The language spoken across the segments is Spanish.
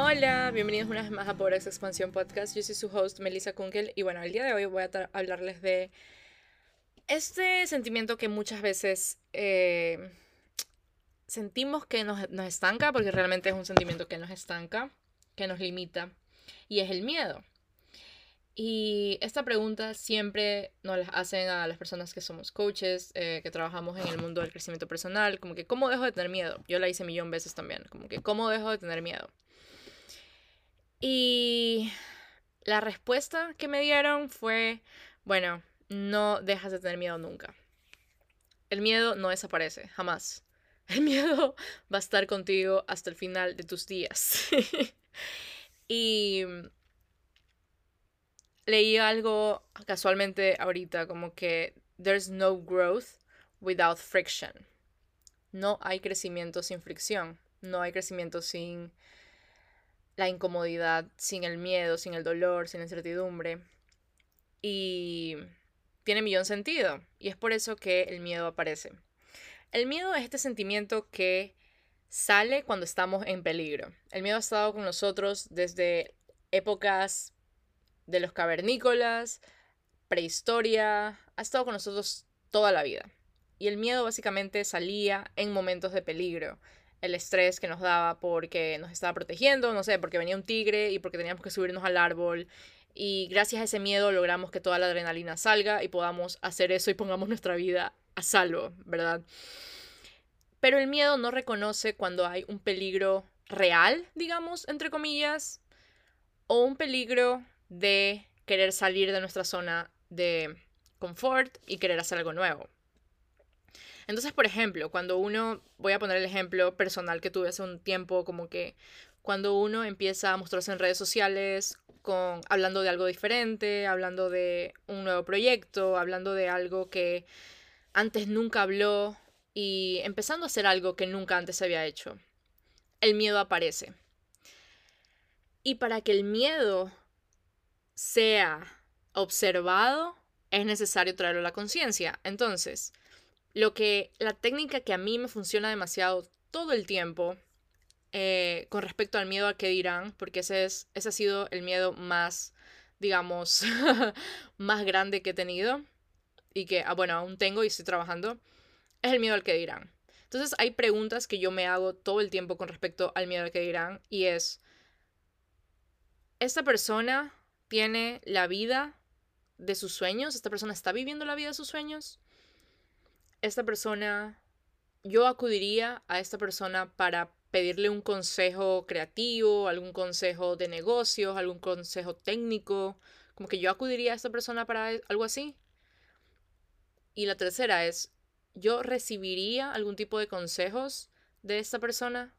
Hola, bienvenidos una vez más a Pobreza Expansión Podcast. Yo soy su host, Melissa Kunkel, y bueno, el día de hoy voy a hablarles de este sentimiento que muchas veces eh, sentimos que nos, nos estanca, porque realmente es un sentimiento que nos estanca, que nos limita, y es el miedo. Y esta pregunta siempre nos la hacen a las personas que somos coaches, eh, que trabajamos en el mundo del crecimiento personal, como que, ¿cómo dejo de tener miedo? Yo la hice millón veces también, como que, ¿cómo dejo de tener miedo? Y la respuesta que me dieron fue, bueno, no dejas de tener miedo nunca. El miedo no desaparece, jamás. El miedo va a estar contigo hasta el final de tus días. y leí algo casualmente ahorita, como que there's no growth without friction. No hay crecimiento sin fricción. No hay crecimiento sin la incomodidad, sin el miedo, sin el dolor, sin la incertidumbre. Y tiene millón sentido. Y es por eso que el miedo aparece. El miedo es este sentimiento que sale cuando estamos en peligro. El miedo ha estado con nosotros desde épocas de los cavernícolas, prehistoria, ha estado con nosotros toda la vida. Y el miedo básicamente salía en momentos de peligro. El estrés que nos daba porque nos estaba protegiendo, no sé, porque venía un tigre y porque teníamos que subirnos al árbol. Y gracias a ese miedo logramos que toda la adrenalina salga y podamos hacer eso y pongamos nuestra vida a salvo, ¿verdad? Pero el miedo no reconoce cuando hay un peligro real, digamos, entre comillas, o un peligro de querer salir de nuestra zona de confort y querer hacer algo nuevo. Entonces, por ejemplo, cuando uno, voy a poner el ejemplo personal que tuve hace un tiempo, como que cuando uno empieza a mostrarse en redes sociales con, hablando de algo diferente, hablando de un nuevo proyecto, hablando de algo que antes nunca habló y empezando a hacer algo que nunca antes había hecho, el miedo aparece. Y para que el miedo sea observado, es necesario traerlo a la conciencia. Entonces, lo que la técnica que a mí me funciona demasiado todo el tiempo eh, con respecto al miedo a qué dirán, porque ese, es, ese ha sido el miedo más, digamos, más grande que he tenido y que, ah, bueno, aún tengo y estoy trabajando, es el miedo al que dirán. Entonces hay preguntas que yo me hago todo el tiempo con respecto al miedo al que dirán y es, ¿esta persona tiene la vida de sus sueños, esta persona está viviendo la vida de sus sueños, esta persona, yo acudiría a esta persona para pedirle un consejo creativo, algún consejo de negocios, algún consejo técnico, como que yo acudiría a esta persona para algo así. Y la tercera es, ¿yo recibiría algún tipo de consejos de esta persona?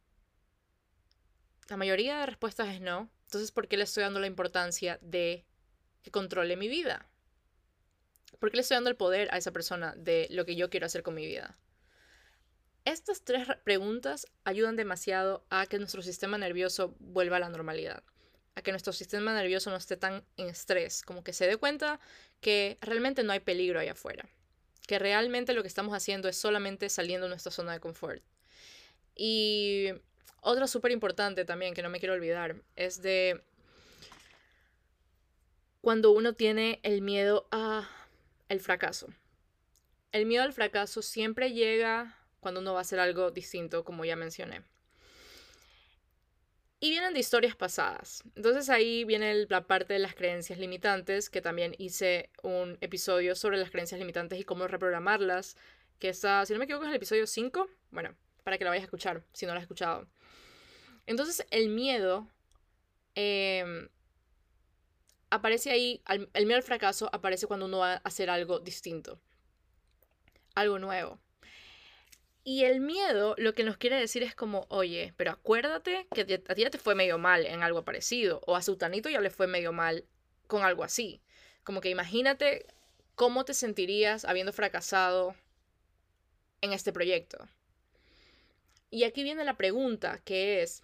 La mayoría de respuestas es no. Entonces, ¿por qué le estoy dando la importancia de que controle mi vida? ¿Por qué le estoy dando el poder a esa persona de lo que yo quiero hacer con mi vida? Estas tres preguntas ayudan demasiado a que nuestro sistema nervioso vuelva a la normalidad, a que nuestro sistema nervioso no esté tan en estrés, como que se dé cuenta que realmente no hay peligro allá afuera, que realmente lo que estamos haciendo es solamente saliendo de nuestra zona de confort. Y otra súper importante también, que no me quiero olvidar, es de cuando uno tiene el miedo a el fracaso. El miedo al fracaso siempre llega cuando uno va a hacer algo distinto, como ya mencioné. Y vienen de historias pasadas. Entonces ahí viene la parte de las creencias limitantes, que también hice un episodio sobre las creencias limitantes y cómo reprogramarlas, que está, si no me equivoco, es el episodio 5. Bueno, para que lo vayas a escuchar, si no lo has escuchado. Entonces el miedo em, aparece ahí, el miedo al fracaso aparece cuando uno va a hacer algo distinto, algo nuevo. Y el miedo lo que nos quiere decir es como, oye, pero acuérdate que a ti ya te fue medio mal en algo parecido, o a Sutanito ya le fue medio mal con algo así. Como que imagínate cómo te sentirías habiendo fracasado en este proyecto. Y aquí viene la pregunta, que es,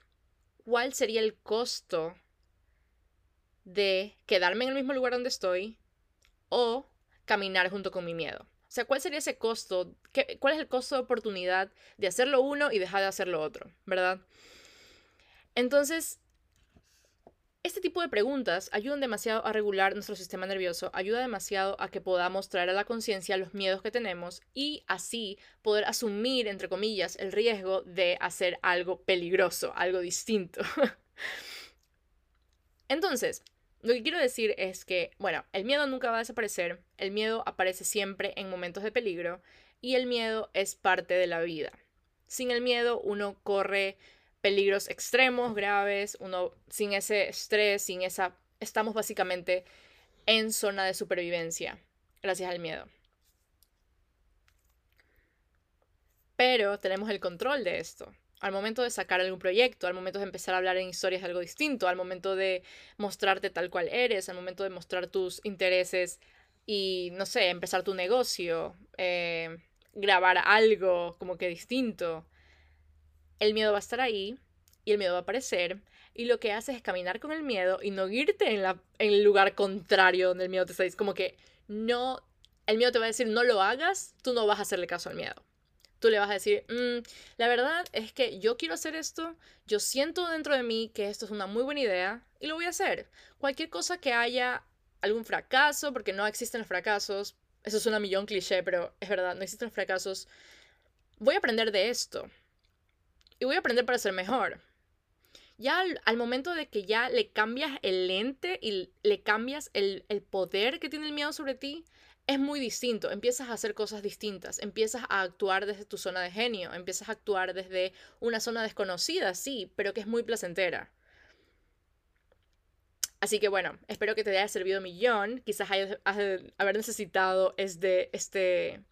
cuál sería el costo de quedarme en el mismo lugar donde estoy o caminar junto con mi miedo. O sea, ¿cuál sería ese costo? ¿Qué, ¿Cuál es el costo de oportunidad de hacerlo uno y dejar de hacer lo otro? ¿Verdad? Entonces, este tipo de preguntas ayudan demasiado a regular nuestro sistema nervioso, ayuda demasiado a que podamos traer a la conciencia los miedos que tenemos y así poder asumir, entre comillas, el riesgo de hacer algo peligroso, algo distinto. Entonces, lo que quiero decir es que, bueno, el miedo nunca va a desaparecer, el miedo aparece siempre en momentos de peligro y el miedo es parte de la vida. Sin el miedo uno corre peligros extremos, graves, uno sin ese estrés, sin esa... Estamos básicamente en zona de supervivencia, gracias al miedo. Pero tenemos el control de esto. Al momento de sacar algún proyecto, al momento de empezar a hablar en historias de algo distinto, al momento de mostrarte tal cual eres, al momento de mostrar tus intereses y, no sé, empezar tu negocio, eh, grabar algo como que distinto, el miedo va a estar ahí y el miedo va a aparecer. Y lo que haces es caminar con el miedo y no irte en, la, en el lugar contrario donde el miedo te está diciendo. Como que no, el miedo te va a decir no lo hagas, tú no vas a hacerle caso al miedo. Tú le vas a decir, mm, la verdad es que yo quiero hacer esto, yo siento dentro de mí que esto es una muy buena idea y lo voy a hacer. Cualquier cosa que haya algún fracaso, porque no existen los fracasos, eso es una millón cliché, pero es verdad, no existen fracasos. Voy a aprender de esto y voy a aprender para ser mejor. Ya al, momento de que ya le cambias el lente y le cambias el, el poder que tiene el miedo sobre ti, es muy distinto. Empiezas a hacer cosas distintas, empiezas a actuar desde tu zona de genio, empiezas a actuar desde una zona desconocida, sí, pero que es muy placentera. Así que bueno, espero que te haya servido millón. Quizás hayas haber necesitado este, este,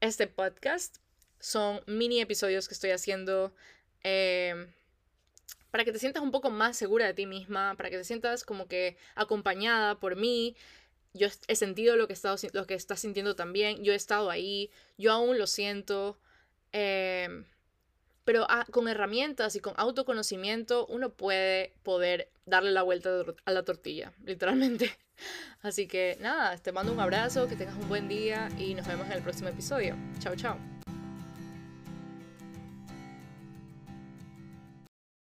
este podcast son mini episodios que estoy haciendo eh, para que te sientas un poco más segura de ti misma, para que te sientas como que acompañada por mí. Yo he sentido lo que, estado, lo que estás sintiendo también, yo he estado ahí, yo aún lo siento. Eh, pero con herramientas y con autoconocimiento uno puede poder darle la vuelta a la tortilla, literalmente. Así que nada, te mando un abrazo, que tengas un buen día y nos vemos en el próximo episodio. Chao, chao.